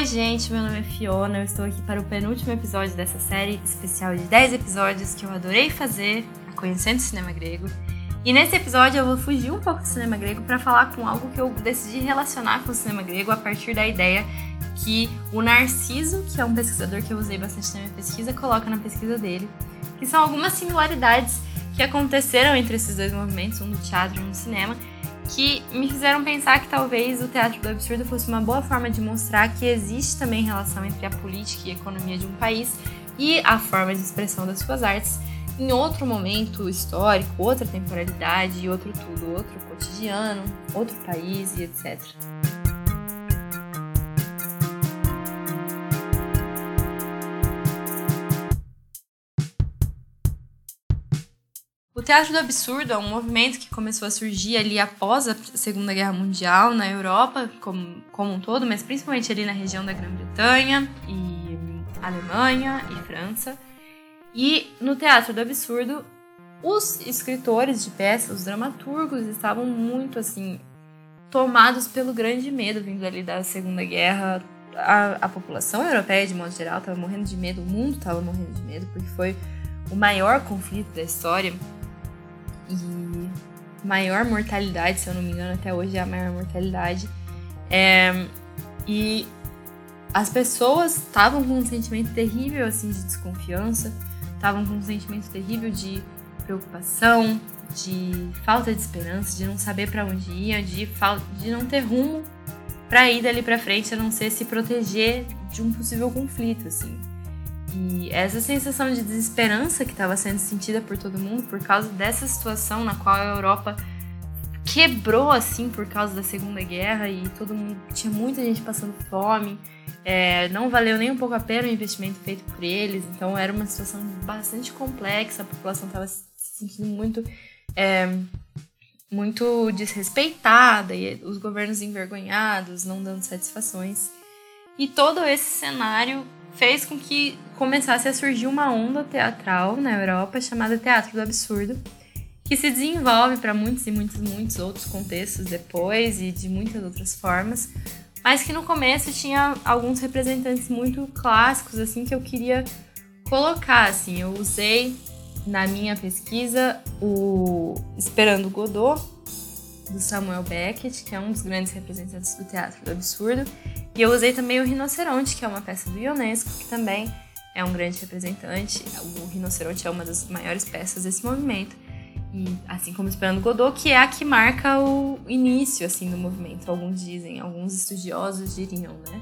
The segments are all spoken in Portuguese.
Oi, gente, meu nome é Fiona. Eu estou aqui para o penúltimo episódio dessa série especial de 10 episódios que eu adorei fazer, Conhecendo Cinema Grego. E nesse episódio eu vou fugir um pouco do cinema grego para falar com algo que eu decidi relacionar com o cinema grego a partir da ideia que o Narciso, que é um pesquisador que eu usei bastante na minha pesquisa, coloca na pesquisa dele, que são algumas similaridades que aconteceram entre esses dois movimentos, um no teatro e um no cinema, que me fizeram pensar que talvez o teatro do absurdo fosse uma boa forma de mostrar que existe também relação entre a política e a economia de um país e a forma de expressão das suas artes em outro momento histórico, outra temporalidade, outro tudo, outro cotidiano, outro país e etc. O teatro do absurdo é um movimento que começou a surgir ali após a Segunda Guerra Mundial na Europa como, como um todo, mas principalmente ali na região da Grã-Bretanha e Alemanha e França. E no teatro do absurdo, os escritores de peças, os dramaturgos, estavam muito assim tomados pelo grande medo vindo ali da Segunda Guerra. A, a população europeia, de modo geral, estava morrendo de medo, o mundo estava morrendo de medo, porque foi o maior conflito da história e maior mortalidade, se eu não me engano, até hoje é a maior mortalidade. É, e as pessoas estavam com um sentimento terrível assim de desconfiança, estavam com um sentimento terrível de preocupação, de falta de esperança, de não saber para onde ia, de, de não ter rumo para ir dali para frente, a não ser se proteger de um possível conflito, assim. E essa sensação de desesperança que estava sendo sentida por todo mundo por causa dessa situação na qual a Europa quebrou assim por causa da Segunda Guerra e todo mundo tinha muita gente passando fome. É, não valeu nem um pouco a pena o investimento feito por eles, então era uma situação bastante complexa, a população estava se sentindo muito, é, muito desrespeitada e os governos envergonhados, não dando satisfações. E todo esse cenário fez com que começasse a surgir uma onda teatral na Europa chamada Teatro do Absurdo, que se desenvolve para muitos e muitos, muitos outros contextos depois e de muitas outras formas, mas que no começo tinha alguns representantes muito clássicos assim que eu queria colocar assim. Eu usei na minha pesquisa o Esperando Godot do Samuel Beckett, que é um dos grandes representantes do teatro do absurdo, e eu usei também o Rinoceronte, que é uma peça do Ionesco, que também é um grande representante. O Rinoceronte é uma das maiores peças desse movimento. E assim como Esperando Godot, que é a que marca o início assim do movimento, alguns dizem, alguns estudiosos diriam, né?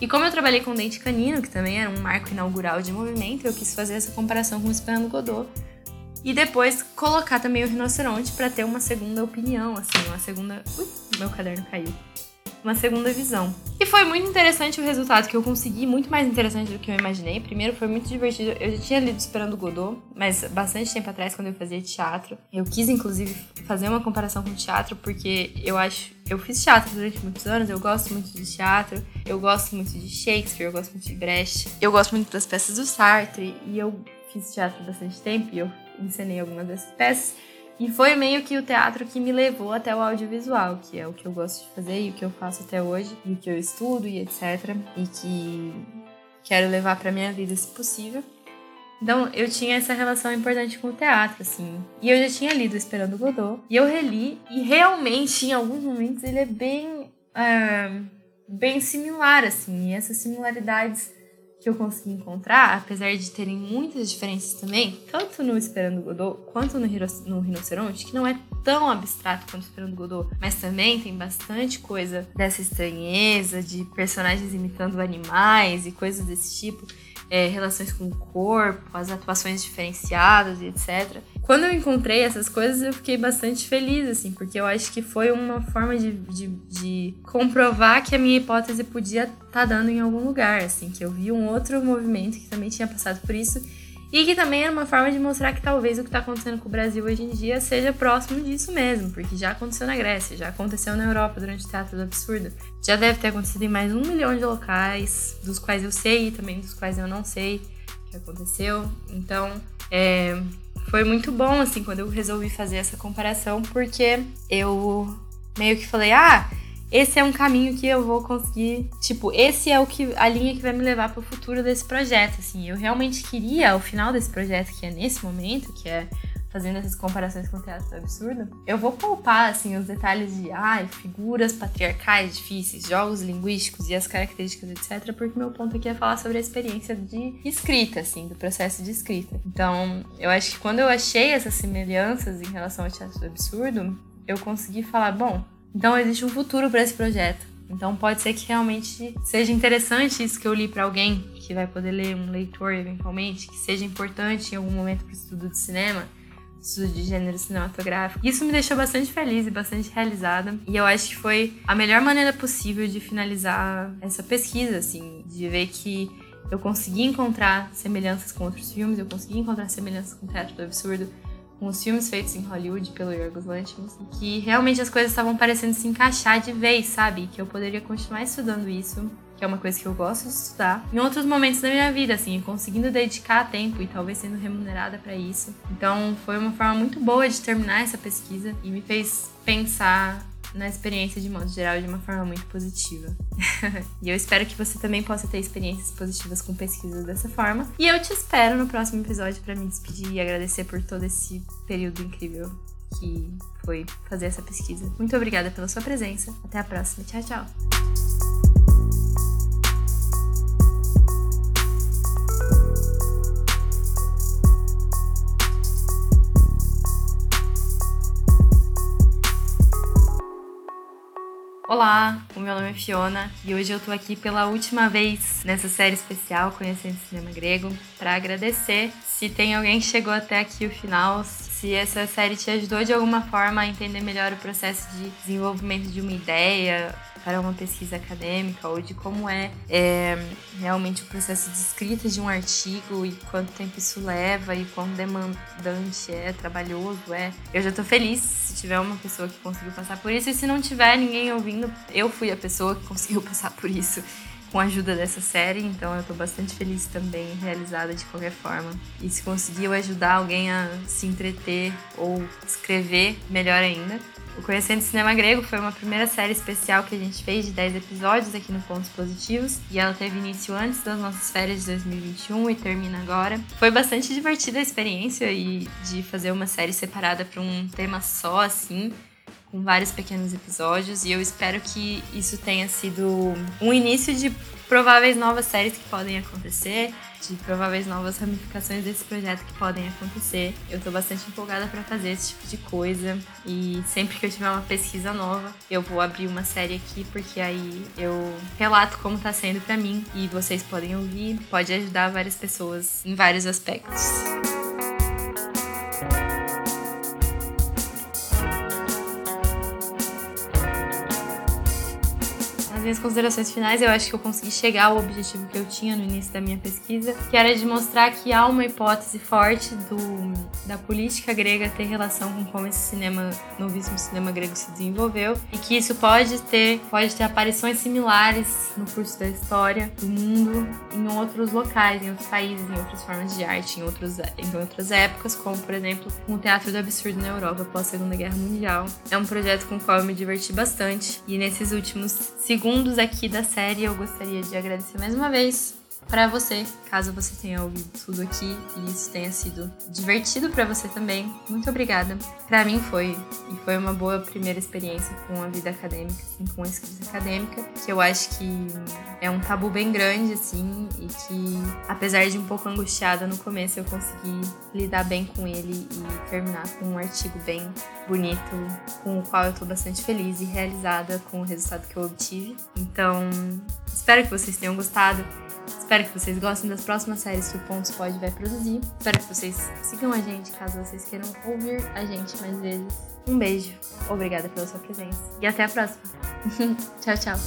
E como eu trabalhei com Dente Canino, que também era um marco inaugural de movimento, eu quis fazer essa comparação com o Esperando Godot. E depois colocar também o rinoceronte para ter uma segunda opinião, assim, uma segunda. Ui, meu caderno caiu uma segunda visão. E foi muito interessante o resultado que eu consegui, muito mais interessante do que eu imaginei. Primeiro, foi muito divertido. Eu já tinha lido Esperando Godot, mas bastante tempo atrás, quando eu fazia teatro. Eu quis, inclusive, fazer uma comparação com teatro, porque eu acho. Eu fiz teatro durante muitos anos, eu gosto muito de teatro, eu gosto muito de Shakespeare, eu gosto muito de Brecht, eu gosto muito das peças do Sartre, e eu fiz teatro bastante tempo e eu ensinei algumas dessas peças. E foi meio que o teatro que me levou até o audiovisual, que é o que eu gosto de fazer e o que eu faço até hoje, e o que eu estudo e etc. E que quero levar para minha vida se possível. Então, eu tinha essa relação importante com o teatro, assim. E eu já tinha lido Esperando Godot. E eu reli, e realmente, em alguns momentos, ele é bem. Uh, bem similar, assim. E essas similaridades que eu consegui encontrar, apesar de terem muitas diferenças também, tanto no Esperando Godot quanto no, no Rinoceronte, que não é tão abstrato quanto Esperando Godot, mas também tem bastante coisa dessa estranheza, de personagens imitando animais e coisas desse tipo é, relações com o corpo, as atuações diferenciadas e etc. Quando eu encontrei essas coisas, eu fiquei bastante feliz, assim, porque eu acho que foi uma forma de, de, de comprovar que a minha hipótese podia estar tá dando em algum lugar, assim, que eu vi um outro movimento que também tinha passado por isso e que também era uma forma de mostrar que talvez o que está acontecendo com o Brasil hoje em dia seja próximo disso mesmo, porque já aconteceu na Grécia, já aconteceu na Europa durante o Teatro do Absurdo, já deve ter acontecido em mais um milhão de locais, dos quais eu sei e também dos quais eu não sei que aconteceu. Então, é, foi muito bom, assim, quando eu resolvi fazer essa comparação, porque eu meio que falei, ah, esse é um caminho que eu vou conseguir, tipo, esse é o que a linha que vai me levar para o futuro desse projeto, assim. Eu realmente queria o final desse projeto que é nesse momento, que é fazendo essas comparações com o teatro absurdo, eu vou poupar assim os detalhes de ai, figuras patriarcais difíceis, jogos linguísticos e as características, etc, porque meu ponto aqui é falar sobre a experiência de escrita, assim, do processo de escrita. Então, eu acho que quando eu achei essas semelhanças em relação ao teatro absurdo, eu consegui falar, bom, então existe um futuro para esse projeto. Então pode ser que realmente seja interessante isso que eu li para alguém que vai poder ler, um leitor eventualmente, que seja importante em algum momento para o estudo de cinema de gênero cinematográfico. Isso me deixou bastante feliz e bastante realizada. E eu acho que foi a melhor maneira possível de finalizar essa pesquisa, assim, de ver que eu consegui encontrar semelhanças com outros filmes, eu consegui encontrar semelhanças com o Teatro do Absurdo, com os filmes feitos em Hollywood pelo Yorgos Lanthimos, que realmente as coisas estavam parecendo se encaixar de vez, sabe? Que eu poderia continuar estudando isso que é uma coisa que eu gosto de estudar, em outros momentos da minha vida, assim, conseguindo dedicar tempo e talvez sendo remunerada para isso. Então, foi uma forma muito boa de terminar essa pesquisa e me fez pensar na experiência de modo geral de uma forma muito positiva. e eu espero que você também possa ter experiências positivas com pesquisas dessa forma. E eu te espero no próximo episódio para me despedir e agradecer por todo esse período incrível que foi fazer essa pesquisa. Muito obrigada pela sua presença. Até a próxima. Tchau, tchau. Olá, o meu nome é Fiona e hoje eu tô aqui pela última vez nessa série especial Conhecendo Cinema Grego para agradecer se tem alguém que chegou até aqui o final, essa série te ajudou de alguma forma a entender melhor o processo de desenvolvimento de uma ideia para uma pesquisa acadêmica ou de como é, é, realmente o processo de escrita de um artigo e quanto tempo isso leva e quão demandante é, trabalhoso é. Eu já tô feliz se tiver uma pessoa que conseguiu passar por isso e se não tiver ninguém ouvindo, eu fui a pessoa que conseguiu passar por isso com a ajuda dessa série, então eu tô bastante feliz também, realizada de qualquer forma. E se conseguiu ajudar alguém a se entreter ou escrever, melhor ainda. O Conhecendo Cinema Grego foi uma primeira série especial que a gente fez de 10 episódios aqui no Pontos Positivos e ela teve início antes das nossas férias de 2021 e termina agora. Foi bastante divertida a experiência e de fazer uma série separada para um tema só assim com vários pequenos episódios e eu espero que isso tenha sido um início de prováveis novas séries que podem acontecer, de prováveis novas ramificações desse projeto que podem acontecer. Eu tô bastante empolgada para fazer esse tipo de coisa e sempre que eu tiver uma pesquisa nova, eu vou abrir uma série aqui porque aí eu relato como tá sendo para mim e vocês podem ouvir, pode ajudar várias pessoas em vários aspectos. Minhas considerações finais, eu acho que eu consegui chegar ao objetivo que eu tinha no início da minha pesquisa, que era de mostrar que há uma hipótese forte do, da política grega ter relação com como esse cinema, novíssimo cinema grego se desenvolveu, e que isso pode ter, pode ter aparições similares no curso da história do mundo em outros locais, em outros países, em outras formas de arte, em, outros, em outras épocas, como por exemplo com o Teatro do Absurdo na Europa após a Segunda Guerra Mundial. É um projeto com o qual eu me diverti bastante, e nesses últimos segundos aqui da série, eu gostaria de agradecer mais uma vez para você, caso você tenha ouvido tudo aqui e isso tenha sido divertido para você também. Muito obrigada. Para mim foi e foi uma boa primeira experiência com a vida acadêmica, com a escrita acadêmica, que eu acho que é um tabu bem grande assim e que apesar de um pouco angustiada no começo, eu consegui lidar bem com ele e terminar com um artigo bem bonito, com o qual eu tô bastante feliz e realizada com o resultado que eu obtive. Então, espero que vocês tenham gostado. Espero que vocês gostem das próximas séries que o Pontos Pode vai produzir. Espero que vocês sigam a gente caso vocês queiram ouvir a gente mais vezes. Um beijo, obrigada pela sua presença e até a próxima. tchau, tchau.